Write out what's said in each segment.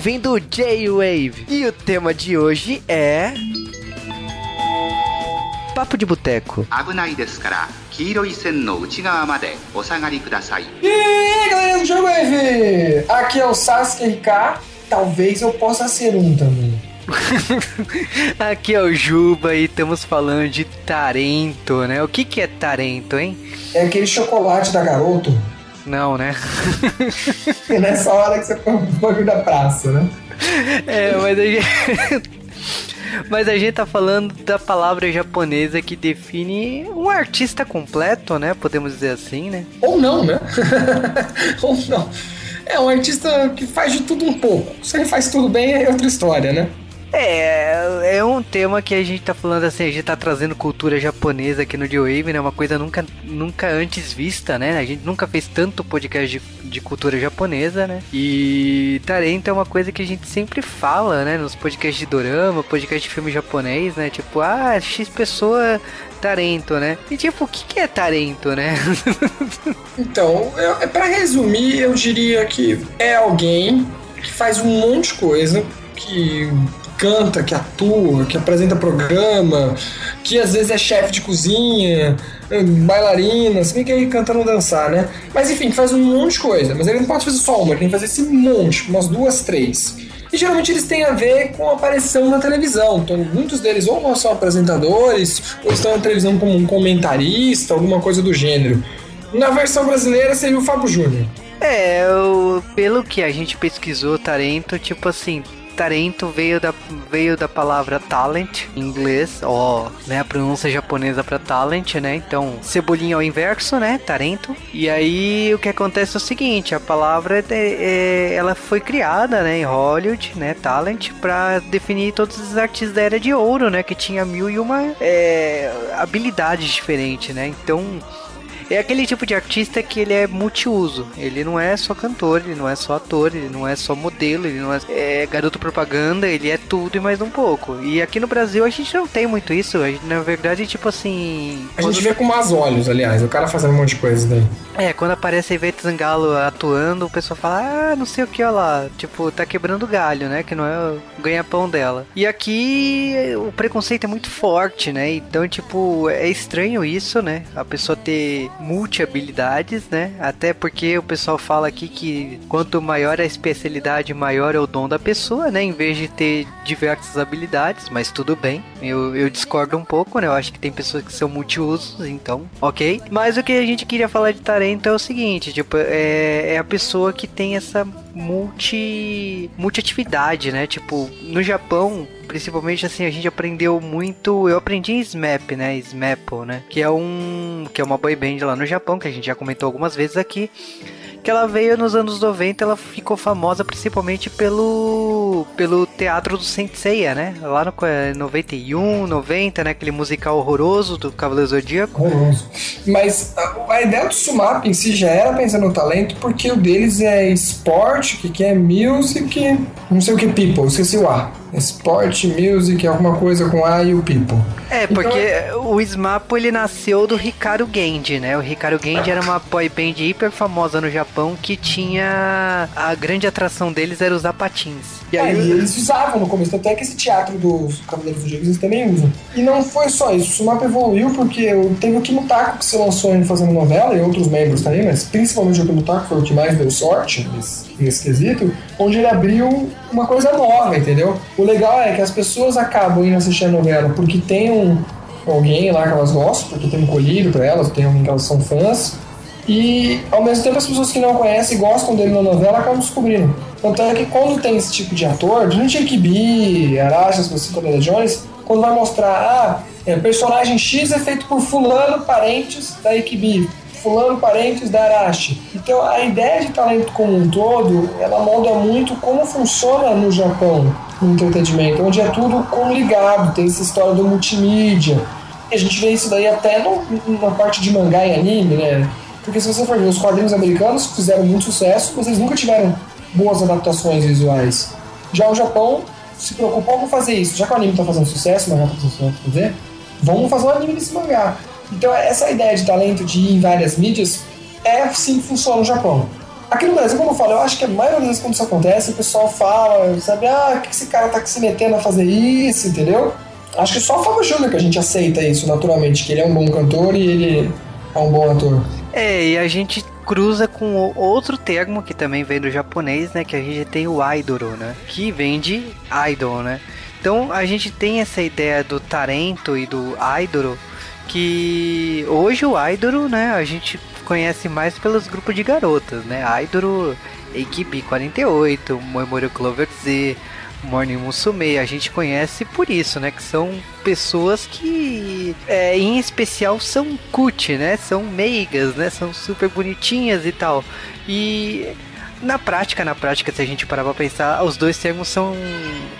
ouvindo J-Wave. E o tema de hoje é. Papo de Boteco. E aí, galera do J-Wave! Aqui é o Sasuke RK. Talvez eu possa ser um também. Aqui é o Juba e estamos falando de Tarento, né? O que, que é Tarento, hein? É aquele chocolate da garoto não, né? É nessa hora que você põe o bagulho da praça, né? É, mas a gente... Mas a gente tá falando da palavra japonesa que define um artista completo, né? Podemos dizer assim, né? Ou não, né? Ou não. É um artista que faz de tudo um pouco. Se ele faz tudo bem, é outra história, né? É, é um tema que a gente tá falando assim, a gente tá trazendo cultura japonesa aqui no J-Wave, né? Uma coisa nunca, nunca antes vista, né? A gente nunca fez tanto podcast de, de cultura japonesa, né? E Tarento é uma coisa que a gente sempre fala, né? Nos podcasts de dorama, podcast de filme japonês, né? Tipo, ah, X pessoa Tarento, né? E tipo, o que, que é Tarento, né? Então, eu, é para resumir, eu diria que é alguém que faz um monte de coisa, que canta, que atua, que apresenta programa, que às vezes é chefe de cozinha, bailarina, se bem que aí canta não dançar, né? Mas enfim, faz um monte de coisa. Mas ele não pode fazer só uma, ele tem que fazer esse monte, umas duas, três. E geralmente eles têm a ver com a aparição na televisão. Então, muitos deles ou são apresentadores, ou estão na televisão como um comentarista, alguma coisa do gênero. Na versão brasileira seria o Fábio Júnior. É, eu- pelo que a gente pesquisou Tarento, tipo assim, Tarento veio da, veio da palavra talent em inglês, ó, né, a pronúncia japonesa para talent, né? Então, cebolinha ao inverso, né? Tarento. E aí o que acontece é o seguinte, a palavra é, é- ela foi criada, né, em Hollywood, né, talent, para definir todos os artistas da era de ouro, né, que tinha mil e uma é, habilidades diferentes, né? Então, é aquele tipo de artista que ele é multiuso. Ele não é só cantor, ele não é só ator, ele não é só modelo, ele não é, é garoto propaganda, ele é tudo e mais um pouco. E aqui no Brasil a gente não tem muito isso. Gente, na verdade, tipo assim. A gente vê com mais olhos, aliás, o cara fazendo um monte de coisa daí. É, quando aparece a Ivete Zangalo atuando, o pessoal fala, ah, não sei o que, olha lá. Tipo, tá quebrando galho, né? Que não é o ganha-pão dela. E aqui o preconceito é muito forte, né? Então, tipo, é estranho isso, né? A pessoa ter multi-habilidades, né? Até porque o pessoal fala aqui que quanto maior a especialidade, maior é o dom da pessoa, né? Em vez de ter diversas habilidades, mas tudo bem. Eu, eu discordo um pouco, né? Eu acho que tem pessoas que são multiusos, então, ok. Mas o que a gente queria falar de Tarento é o seguinte, tipo, é, é a pessoa que tem essa multi multiatividade, né? Tipo, no Japão, principalmente assim, a gente aprendeu muito, eu aprendi SMAP, né? SMAP, né? Que é um que é uma boy band lá no Japão, que a gente já comentou algumas vezes aqui. Que ela veio nos anos 90, ela ficou famosa principalmente pelo pelo teatro do Senseiya, né? Lá no é, 91, 90, né? Aquele musical horroroso do Cavaleiro Zodíaco. Horroroso. Mas a, ideia do Sumap em si já era pensando no talento, porque o deles é esporte, que, que é music, não sei o que people, esqueci o A. Sport, music, alguma coisa com A e o people. É, Então, porque o Smapo ele nasceu do Hikaru Genji, né? O Hikaru Genji era uma boy band hiper famosa no Japão que tinha a grande atração deles era usar patins. E É, aí e eles usavam no começo, até que esse teatro dos Cavaleiros do Zodíaco eles também usam. E não foi só isso, o Sumap evoluiu porque teve o Kimutaku que se lançou em fazendo novela e outros membros também, mas principalmente o Kimutaku foi o que mais deu sorte nesse, nesse quesito, onde ele abriu uma coisa nova, entendeu? O legal é que as pessoas acabam indo assistir a novela porque tem um alguém lá que elas gostam, porque tem um colírio pra elas, tem alguém que elas são fãs, e ao mesmo tempo as pessoas que não conhecem e gostam dele na novela acabam descobrindo. Tanto é que quando tem esse tipo de ator, principalmente Ekibi, Arashi, assim como Jones, quando vai mostrar, ah, é, personagem X é feito por fulano parentes da Ekibi, fulano parentes da Arashi. Então a ideia de talento como um todo, ela molda muito como funciona no Japão, no entretenimento, onde é tudo ligado, tem essa história do multimídia. E a gente vê isso daí até no, na parte de mangá e anime, né? Porque se você for ver, os quadrinhos americanos fizeram muito sucesso, mas eles nunca tiveram boas adaptações visuais. Já o Japão se preocupou com fazer isso. Já que o anime está fazendo sucesso, o mangá está fazendo sucesso, fazer, vamos fazer um anime desse mangá. Então essa ideia de talento de ir em várias mídias é assim que funciona no Japão. Aqui no Brasil, como eu falo, eu acho que a maioria das vezes quando isso acontece, o pessoal fala, sabe, ah, o que esse cara tá se metendo a fazer isso, entendeu? Acho que só o Fábio Júnior que a gente aceita isso naturalmente, que ele é um bom cantor e ele é um bom ator. É, e a gente cruza com outro termo que também vem do japonês, né? Que a gente tem o Aidoro, né? Que vem de idol, né? Então a gente tem essa ideia do Tarento e do Aidoro, que hoje o Aidoro, né? A gente conhece mais pelos grupos de garotas, né? Aidoro, AKB 48, Memorial Clover Z, Morning Musume, a gente conhece por isso, né? Que são pessoas que, é, em especial, são cut, né? São meigas, né? São super bonitinhas e tal. E na prática, na prática, se a gente parar pra pensar, os dois termos são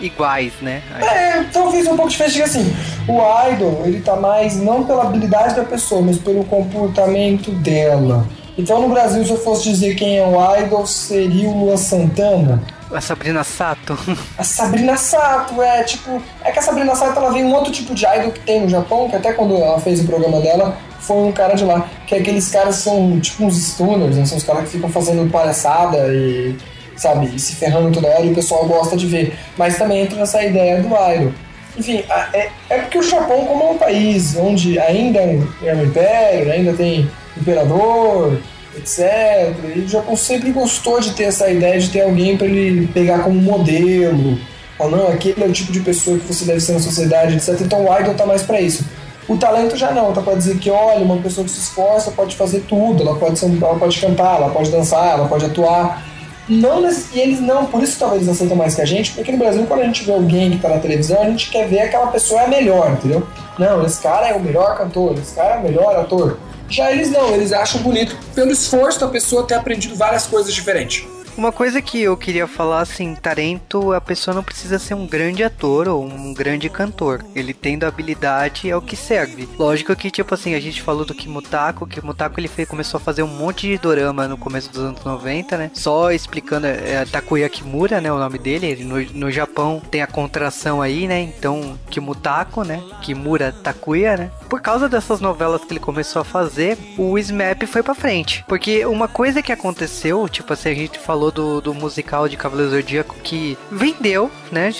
iguais, né? É, talvez um pouco diferente, assim, o idol, ele tá mais não pela habilidade da pessoa, mas pelo comportamento dela. Então no Brasil, se eu fosse dizer quem é o idol, seria o Lua Santana. A Sabrina Sato. A Sabrina Sato, é tipo. É que a Sabrina Sato ela vem um outro tipo de idol que tem no Japão, que até quando ela fez o programa dela, foi um cara de lá. Que é aqueles caras são tipo uns stunners, né? São os caras que ficam fazendo palhaçada e. Sabe, se ferrando toda hora e o pessoal gosta de ver. Mas também entra nessa ideia do idol. Enfim, é, é porque o Japão, como é um país onde ainda é um império, ainda tem imperador, etc. E o Japão sempre gostou de ter essa ideia de ter alguém para ele pegar como modelo. Ou não, aquele é o tipo de pessoa que você deve ser na sociedade, etc. Então o idol tá mais para isso. O talento já não, tá para dizer que, olha, uma pessoa que se esforça pode fazer tudo, ela pode, ela pode cantar, ela pode dançar, ela pode atuar. Não, e eles não, por isso talvez eles aceitam mais que a gente, porque no Brasil, quando a gente vê alguém que tá na televisão, a gente quer ver aquela pessoa é a melhor, entendeu? Não, esse cara é o melhor cantor, esse cara é o melhor ator. Já eles não, eles acham bonito pelo esforço da pessoa ter aprendido várias coisas diferentes. Uma coisa que eu queria falar, assim, Tarento, a pessoa não precisa ser um grande ator ou um grande cantor. Ele tendo habilidade é o que serve. Lógico que, tipo assim, a gente falou do Kimutako, que Kimutako ele fez, começou a fazer um monte de dorama no começo dos anos 90, né? Só explicando, é, é Takuya Kimura, né, o nome dele. Ele, no, no Japão tem a contração aí, né? Então, Kimutako, né? Kimura Takuya, né? Por causa dessas novelas que ele começou a fazer, o SMAP foi para frente. Porque uma coisa que aconteceu, tipo assim, a gente falou falou do, do musical de Cavaleiro Zodíaco que vendeu, né?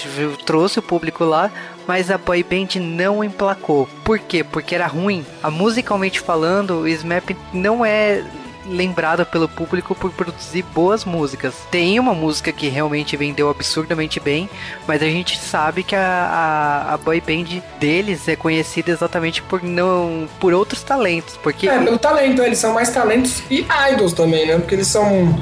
Trouxe o público lá, mas a boy band não emplacou. Por quê? Porque era ruim. A musicalmente falando, o SMAP não é lembrada pelo público por produzir boas músicas. Tem uma música que realmente vendeu absurdamente bem, mas a gente sabe que a, a, a boy band deles é conhecida exatamente por não por outros talentos, porque é pelo talento, eles são mais talentos e idols também, né? Porque eles são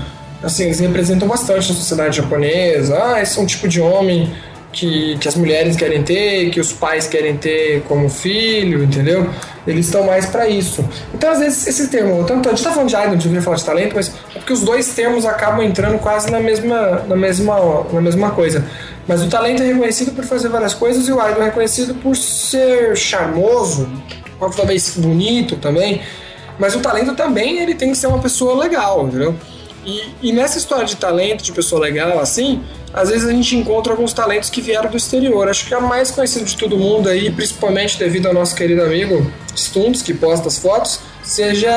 assim, eles representam bastante a sociedade japonesa. Ah, esse é um tipo de homem que, que as mulheres querem ter, que os pais querem ter como filho, entendeu? Eles estão mais para isso. Então, às vezes, esse termo, tanto a gente tá falando de idol, a gente devia falar de talento, mas é porque os dois termos acabam entrando quase na mesma, na mesma, na mesma coisa. Mas o talento é reconhecido por fazer várias coisas e o idol é reconhecido por ser charmoso, talvez bonito também. Mas o talento também ele tem que ser uma pessoa legal, entendeu? E, e, nessa história de talento, de pessoa legal, assim, às vezes a gente encontra alguns talentos que vieram do exterior. Acho que é mais conhecido de todo mundo aí, principalmente devido ao nosso querido amigo Stunts, que posta as fotos, seja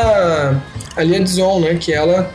a Lia Dion, né? Que ela,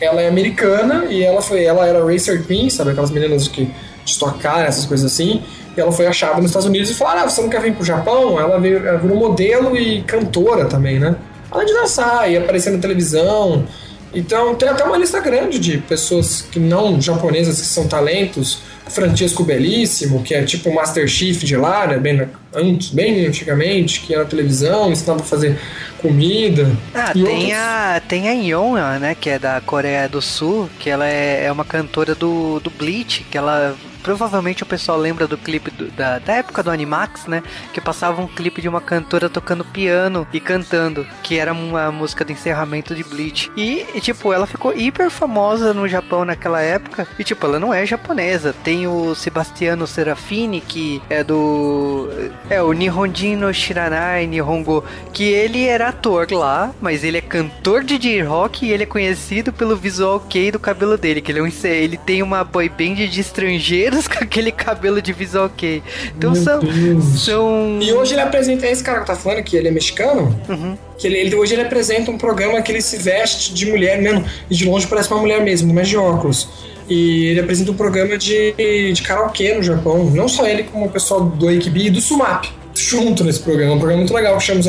ela é americana e ela foi, ela era racer queen, sabe aquelas meninas que de Stock Car, essas coisas assim. E ela foi achada nos Estados Unidos e falou: Ah, você não quer vir pro Japão? Ela, veio, ela virou modelo e cantora também, né? Além de dançar e aparecer na televisão. Então tem até uma lista grande de pessoas que não japonesas que são talentos. Francesco Belíssimo, que é tipo o Master Chief de lá, né? Bem, antes, bem antigamente, que era na televisão, ensinava a fazer comida. Ah, tem a, tem a Yona, né? Que é da Coreia do Sul, que ela é, é uma cantora do, do Bleach, que ela provavelmente o pessoal lembra do clipe do, da, da época do Animax, né? Que passava um clipe de uma cantora tocando piano e cantando, que era uma música de encerramento de Bleach. E, tipo, ela ficou hiper famosa no Japão naquela época. E, tipo, ela não é japonesa. Tem o Sebastiano Serafini, que é do. É o Nihonjin Shiranai Nihongo, que ele era ator lá, mas ele é cantor de J-Rock e ele é conhecido pelo visual kei do cabelo dele, que ele, é um, ele tem uma boy band de estrangeiros todas com aquele cabelo de visual kei. Então Meu são, Deus. são. E hoje ele apresenta esse cara que tá falando, que ele é mexicano, Uhum. que ele, ele- hoje ele apresenta um programa que ele se veste de mulher mesmo, e de longe parece uma mulher mesmo, mas de óculos. E ele apresenta um programa de, de karaokê no Japão. Não só ele, como o pessoal do AKB e do Sumap. Junto nesse programa. Um programa muito legal que chama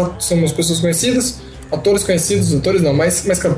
as pessoas conhecidas, atores conhecidos, atores não, mais can-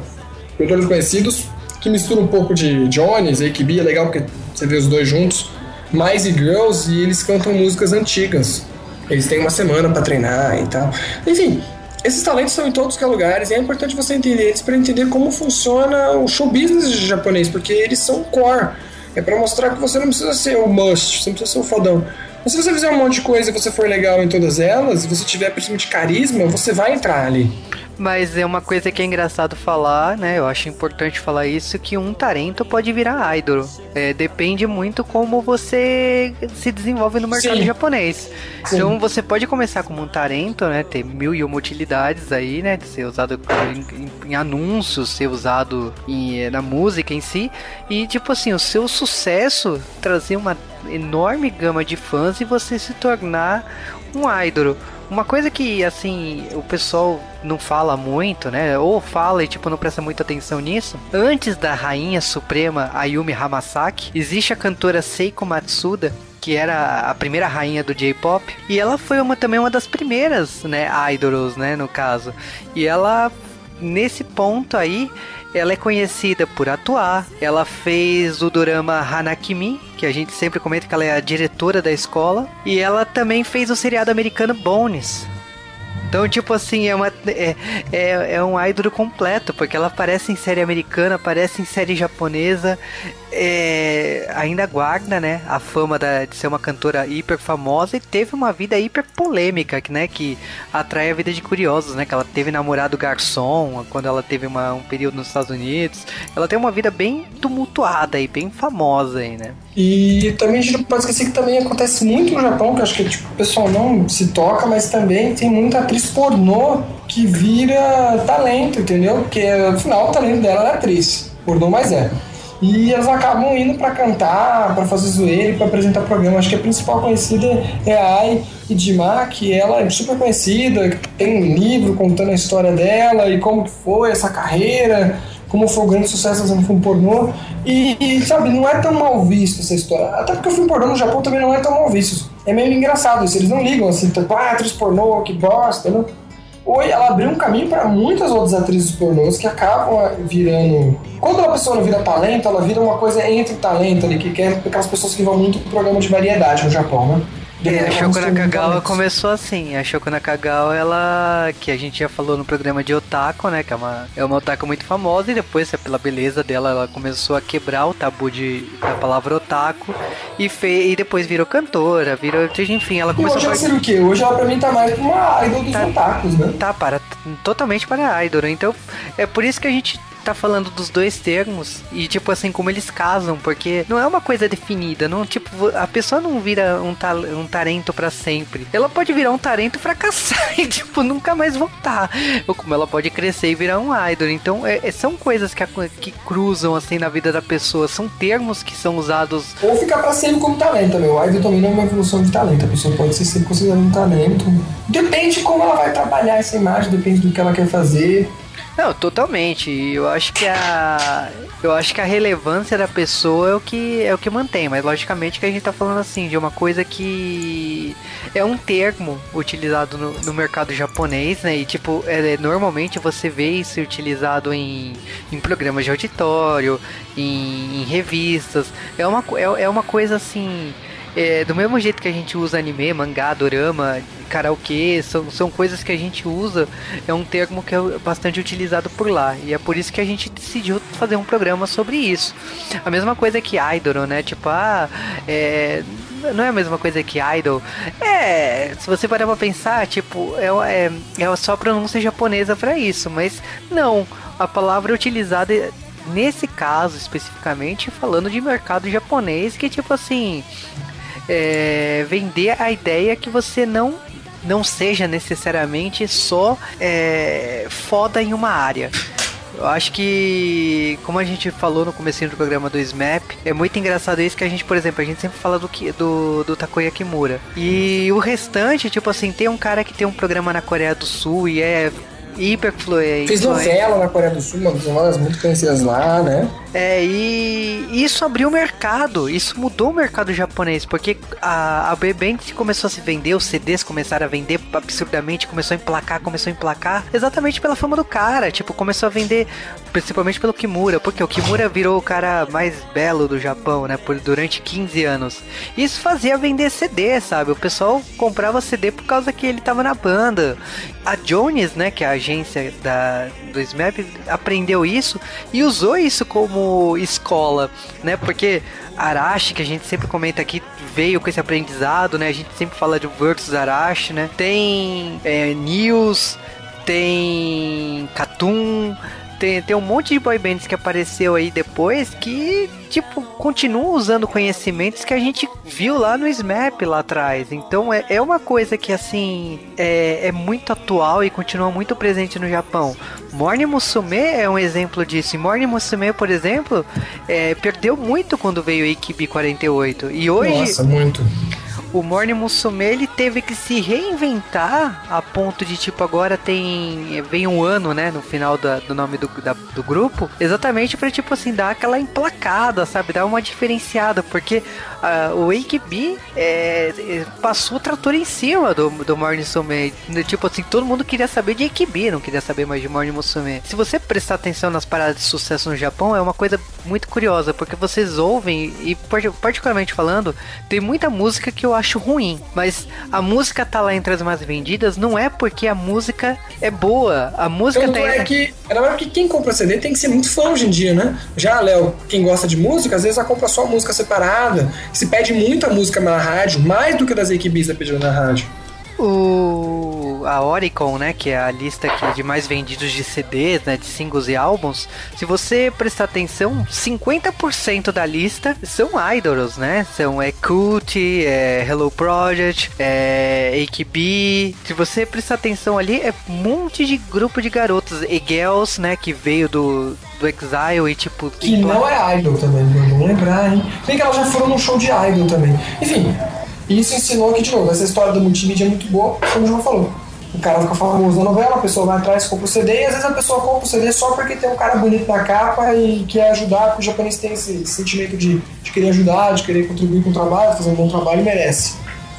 atores conhecidos, que misturam um pouco de Jones, AKB, é legal porque você vê os dois juntos. Mais e Girls, e eles cantam músicas antigas. Eles têm uma semana pra treinar e tal. Enfim, esses talentos estão em todos os lugares e é importante você entender eles para entender como funciona o show business japonês, porque eles são core. É pra mostrar que você não precisa ser o must, você não precisa ser o fodão. Mas se você fizer um monte de coisa e você for legal em todas elas, e você tiver principalmente carisma, você vai entrar ali. Mas é uma coisa que é engraçado falar, né? Eu acho importante falar isso, que um talento pode virar idol. É, depende muito como você se desenvolve no mercado Sim. japonês. Sim. Então você pode começar como um talento, né? Ter mil e uma utilidades aí, né? De ser usado em, em- em anúncios, ser usado em- na música em si. E tipo assim, o seu sucesso trazer uma enorme gama de fãs e você se tornar um idol. Uma coisa que, assim, o pessoal não fala muito, né? Ou fala e, tipo, não presta muita atenção nisso. Antes da rainha suprema Ayumi Hamasaki, existe a cantora Seiko Matsuda, que era a primeira rainha do J-pop. E ela foi uma, também uma das primeiras, né, idols, né, no caso. E ela, nesse ponto aí, ela é conhecida por atuar. Ela fez o drama Hanakimi, que a gente sempre comenta que ela é a diretora da escola. E ela também fez o seriado americano Bones. Então, tipo assim, é, uma, é, é, é um idol completo, porque ela aparece em série americana, aparece em série japonesa, é, ainda guarda, né, a fama da- de ser uma cantora hiper famosa e teve uma vida hiper polêmica, que, né, que atrai a vida de curiosos, né, que ela teve namorado garçom quando ela teve uma- um período nos Estados Unidos. Ela tem uma vida bem tumultuada e bem famosa aí, né. E também a gente não pode esquecer que também acontece muito no Japão, que acho que tipo, o pessoal não se toca, mas também tem muita atriz pornô que vira talento, entendeu? Porque afinal o talento dela é atriz, pornô mais é. E elas acabam indo pra cantar, pra fazer zoeira e pra apresentar programa. Acho que a principal conhecida é a Ai Idima, que ela é super conhecida, tem um livro contando a história dela e como foi essa carreira, como foi o grande sucesso fazendo filme pornô. E, e, sabe, não é tão mal visto essa história. Até porque o filme pornô no Japão também não é tão mal visto. É meio engraçado isso, eles não ligam assim, tipo, ah, atriz pornô, que bosta, não. Ela abriu um caminho para muitas outras atrizes pornôs que acabam ah, virando. Quando uma pessoa não vira talento, ela vira uma coisa entre talento ali, que quer aquelas pessoas que vão muito pro programa de variedade no Japão, né? É, a Shoko Nakagawa começou assim. A Shoko Nakagawa, ela. que a gente já falou no programa de Otaku, né? Que é uma, é uma Otaku muito famosa. E depois, pela beleza dela, ela começou a quebrar o tabu de, da palavra Otaku. E, fe, e depois virou cantora, virou. Enfim, ela E começou hoje a ela seria o quê? Hoje ela pra mim tá mais uma idol dos Tá. otakus, né? Tá, para, totalmente para idol. né? Então, é por isso que a gente tá falando dos dois termos e, tipo assim, como eles casam, porque não é uma coisa definida, não, tipo, a pessoa não vira um, tal, um talento para sempre. Ela pode virar um talento fracassar e, tipo, nunca mais voltar. Ou como ela pode crescer e virar um idol. Então, é- é- são coisas que, ac- que cruzam, assim, na vida da pessoa. São termos que são usados Ou ficar pra sempre como talento, meu. O idol também não é uma evolução de talento. A pessoa pode ser sempre considerada um talento. Depende de como ela vai trabalhar essa imagem, depende do que ela quer fazer. Não, totalmente. Eu acho que a eu acho que a relevância da pessoa é o que é o que mantém, mas logicamente que a gente tá falando assim de uma coisa que é um termo utilizado no, no mercado japonês, né? E tipo, é, normalmente você vê isso utilizado em, em programas de auditório, em, em revistas. É uma é, é uma coisa assim, é, do mesmo jeito que a gente usa anime, mangá, dorama, karaokê, são, são coisas que a gente usa, é um termo que é bastante utilizado por lá. E é por isso que a gente decidiu fazer um programa sobre isso. A mesma coisa que idol, né? Tipo, ah, é, não é a mesma coisa que idol. É, se você parar pra pensar, tipo, é, é, é só a pronúncia japonesa pra isso, mas não, a palavra é utilizada nesse caso especificamente falando de mercado japonês que tipo assim é, vender a ideia que você não não seja necessariamente só é, foda em uma área Eu acho que, como a gente falou no começo do programa do SMAP, é muito engraçado isso que a gente, por exemplo, a gente sempre fala do, do, do Takoya Kimura. E o restante, tipo assim, tem um cara que tem um programa na Coreia do Sul e é hiperfluente. Fez novela na Coreia do Sul, das novelas muito conhecidas lá, né? É, e isso abriu o mercado, isso mudou o mercado japonês, porque a, a B-Band começou a se vender, os CDs começaram a vender absurdamente, começou a emplacar, começou a emplacar, exatamente pela fama do cara, tipo, começou a vender principalmente pelo Kimura, porque o Kimura virou o cara mais belo do Japão, né, por, durante 15 anos. Isso fazia vender CD, sabe? O pessoal comprava CD por causa que ele tava na banda. A Jones, né, que é a agência da, do SMAP, aprendeu isso e usou isso como escola, né? Porque Arashi, que a gente sempre comenta aqui, veio com esse aprendizado, né? A gente sempre fala de Versus Arashi, né? Tem é, News, tem Katum, tem, tem um monte de boy bands que apareceu aí depois que, tipo, continuam usando conhecimentos que a gente viu lá no SMAP lá atrás. Então é, é uma coisa que, assim, é, é muito atual e continua muito presente no Japão. Morning Musume é um exemplo disso. E Morning Musume, por exemplo, é, perdeu muito quando veio o Ikibi 48. E hoje. Nossa, muito o Morning Musume ele teve que se reinventar a ponto de tipo agora tem vem um ano né no final da, do nome do, da, do grupo exatamente para tipo assim dar aquela emplacada sabe dar uma diferenciada porque uh, o AKB é, é, passou o trator em cima do, do Morning Musume. Tipo assim todo mundo queria saber de AKB não queria saber mais de Morning Musume. Se você prestar atenção nas paradas de sucesso no Japão é uma coisa muito curiosa porque vocês ouvem e particularmente falando tem muita música que eu acho ruim, mas a música tá lá entre as mais vendidas não é porque a música é boa. A música Tanto tá é que, é na verdade que quem compra CD tem que ser muito fã hoje em dia, né? Já, Léo, quem gosta de música, às vezes ela compra só música separada. Se pede muita música na rádio, mais do que das equipes da pedindo na rádio. O a Oricon, né, que é a lista aqui de mais vendidos de CDs, né, de singles e álbuns, se você prestar atenção, 50% da lista são idols, né? São é Cult, é Hello Project, é AKB. Se você prestar atenção ali, é um monte de grupo de garotos e girls, né, que veio do do Exile e tipo. Que não é idol também, não lembrar, hein? Bem que elas já foram num show de idol também. Enfim, isso ensinou que, de novo, essa história do multimídia é muito boa, como o João falou. O cara fica famoso na novela, a pessoa vai atrás, compra o CD, e às vezes a pessoa compra o CD só porque tem um cara bonito na capa e quer ajudar, porque o japonês tem esse sentimento de, de querer ajudar, de querer contribuir com o trabalho, fazer um bom trabalho e merece.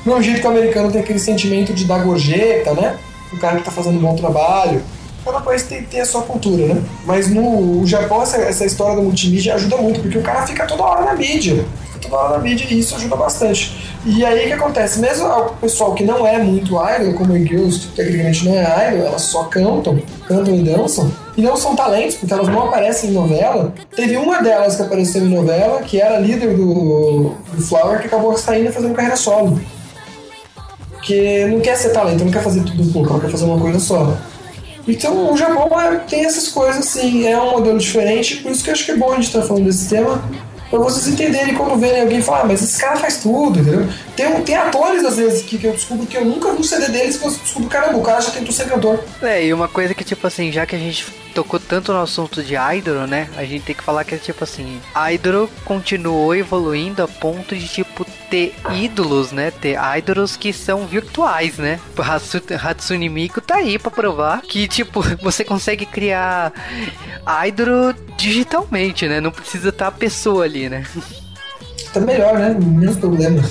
Do mesmo jeito que o americano tem aquele sentimento de dar gorjeta, né? O cara que tá fazendo um bom trabalho. Cada país tem, tem a sua cultura, né? Mas no Japão, essa, essa história do multimídia ajuda muito, porque o cara fica toda hora na mídia. Toda hora na mídia e isso ajuda bastante. E aí o que acontece? Mesmo o pessoal que não é muito idol, como o Girls, tecnicamente não é idol, elas só cantam, cantam e dançam, e não são talentos, porque elas não aparecem em novela. Teve uma delas que apareceu em novela, que era líder do, do Flower, que acabou saindo fazendo carreira solo. Porque não quer ser talento, não quer fazer tudo um pouco, ela quer fazer uma coisa só. Então o Japão é, tem essas coisas assim, é um modelo diferente, por isso que eu acho que é bom a gente estar tá falando desse tema, pra vocês entenderem quando verem alguém falar, ah, mas esse cara faz tudo, entendeu? Tem, tem atores, às vezes, que, que eu descubro que eu nunca vi um CD deles que eu descubro, o cara já tentou ser cantor. É, e uma coisa que, tipo assim, já que a gente tocou tanto no assunto de Idol, né? A gente tem que falar que, tipo assim, Idol continuou evoluindo a ponto de, tipo, ter ídolos, né? Ter idols que são virtuais, né? O Hatsune Miku tá aí pra provar que, tipo, você consegue criar idol digitalmente, né? Não precisa estar a pessoa ali, né? Tá melhor, né? Menos problema.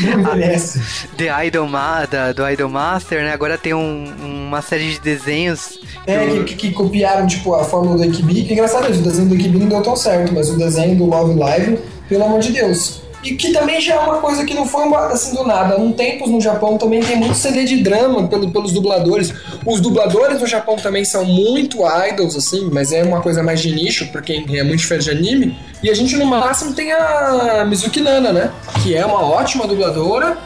Não. The Idol Ma, da, do Idol Master, né? Agora tem um, uma série de desenhos. É, que, que, que, copiaram, tipo, a fórmula do. Que engraçado isso, o desenho do Ekibi não deu tão certo, mas o desenho do Love Live, pelo amor de Deus e que também já é uma coisa que não foi assim do nada. Há um tempos no Japão também tem muito CD de drama pelo, pelos dubladores. Os dubladores no Japão também são muito idols, assim, mas é uma coisa mais de nicho, pra quem é muito fã de anime. E a gente no máximo tem a Mizuki Nana, né? Que é uma ótima dubladora.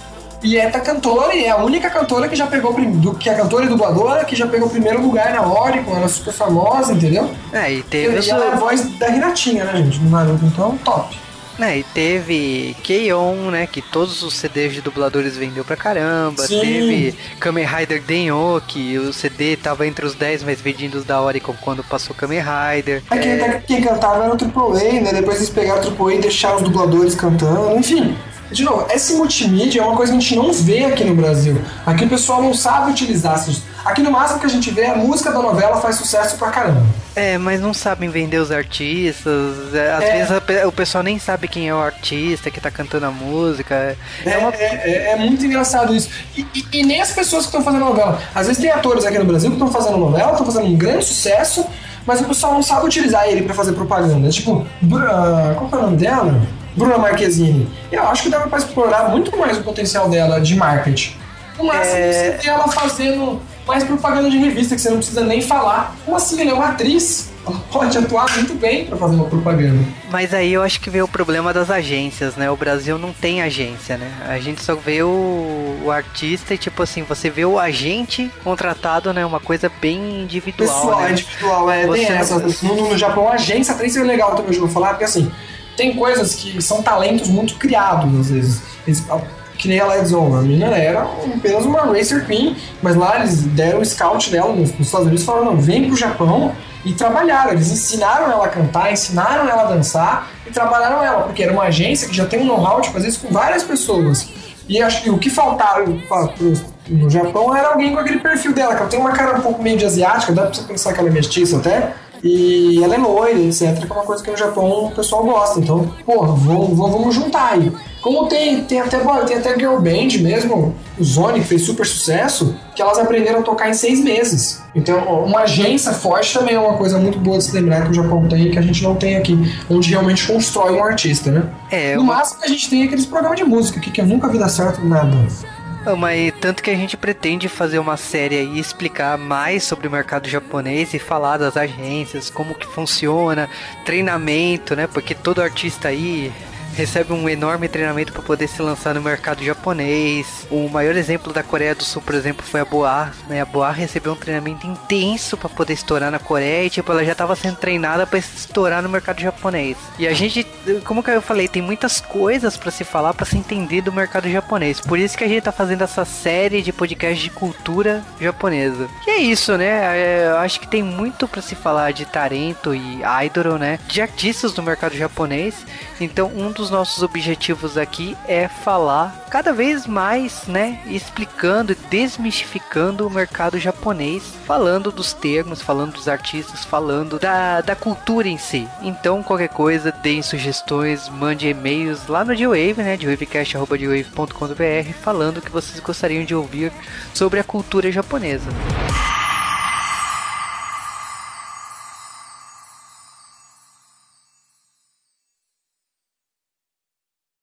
E é da cantora, e é a única cantora que já pegou do, que é cantora e dubladora que já pegou o primeiro lugar na Oricon, ela é super famosa, entendeu? É, e teve e, ela é a voz da Renatinha, né, gente, no Naruto, então top. É, e teve Keion, né? Que todos os CDs de dubladores vendeu pra caramba. Sim. Teve Kamen Rider Denyo, que o CD tava entre os 10 mais vendidos da Oricon quando passou Kamen Rider. É, até quem cantava era o AAA, né? Depois eles pegaram o AAA e deixaram os dubladores cantando, enfim. De novo, esse multimídia é uma coisa que a gente não vê aqui no Brasil. Aqui o pessoal não sabe utilizar. Aqui no máximo que a gente vê é a música da novela faz sucesso pra caramba. É, mas não sabem vender os artistas. é, às É. vezes a o pessoal nem sabe quem é o artista que tá cantando a música. É, É, uma. é- é- muito engraçado isso. E, e- e nem as pessoas que estão fazendo novela. Às vezes tem atores aqui no Brasil que estão fazendo novela, estão fazendo um grande sucesso, mas o pessoal não sabe utilizar ele pra fazer propaganda. Tipo, ah, qual é o nome dela? Bruna Marquezine. Eu acho que dava pra explorar muito mais o potencial dela de marketing. No máximo, É. você ela fazendo mais propaganda de revista, que você não precisa nem falar. Como assim? Ela é uma atriz. Ela pode atuar muito bem pra fazer uma propaganda. Mas aí eu acho que veio o problema das agências, né? O Brasil não tem agência, né? A gente só vê o, o artista e, tipo assim, você vê o agente contratado, né? Uma coisa bem individual. Pessoal, né? individual, é, Você tem essa. No, no Japão, agência até isso é legal também, eu vou falar, porque assim, tem coisas que são talentos muito criados, às vezes. Eles- que nem a Led Zone, a menina era apenas uma Racer Queen, mas lá eles deram o scout dela nos, nos Estados Unidos e falaram, não, vem pro Japão e trabalharam. Eles ensinaram ela a cantar, ensinaram ela a dançar e trabalharam ela, porque era uma agência que já tem um know-how de fazer isso com várias pessoas. E acho que o que faltava no Japão era alguém com aquele perfil dela, que ela tem uma cara um pouco meio de asiática, dá pra você pensar que ela é mestiça até. E ela é loira, etc. Que é uma coisa que no Japão o pessoal gosta. Então, porra, vamos, vamos, vamos juntar aí. Como tem, tem, até, tem até girl band mesmo, o Zone, que fez super sucesso, que elas aprenderam a tocar em seis meses. Então, uma agência forte também é uma coisa muito boa de se lembrar que o Japão tem e que a gente não tem aqui, onde realmente constrói um artista, né? É, no uma- máximo a gente tem aqueles programas de música aqui que eu nunca vi dar certo nada. Mas tanto que a gente pretende fazer uma série e explicar mais sobre o mercado japonês e falar das agências, como que funciona, treinamento, né? Porque todo artista aí recebe um enorme treinamento para poder se lançar no mercado japonês. O maior exemplo da Coreia do Sul, por exemplo, foi a Boa, né? A Boa recebeu um treinamento intenso para poder estourar na Coreia e tipo, ela já estava sendo treinada para estourar no mercado japonês. E a gente, como que eu falei, tem muitas coisas para se falar, para se entender do mercado japonês. Por isso que a gente tá fazendo essa série de podcast de cultura japonesa. E é isso, né? É, eu acho que tem muito para se falar de talento e idol, né? De artistas do mercado japonês. Então, um dos nossos objetivos aqui é falar cada vez mais, né? Explicando e desmistificando o mercado japonês, falando dos termos, falando dos artistas, falando da, da cultura em si. Então, qualquer coisa, deem sugestões, mande e-mails lá no D-Wave, né? dwavecast.com.br falando que vocês gostariam de ouvir sobre a cultura japonesa.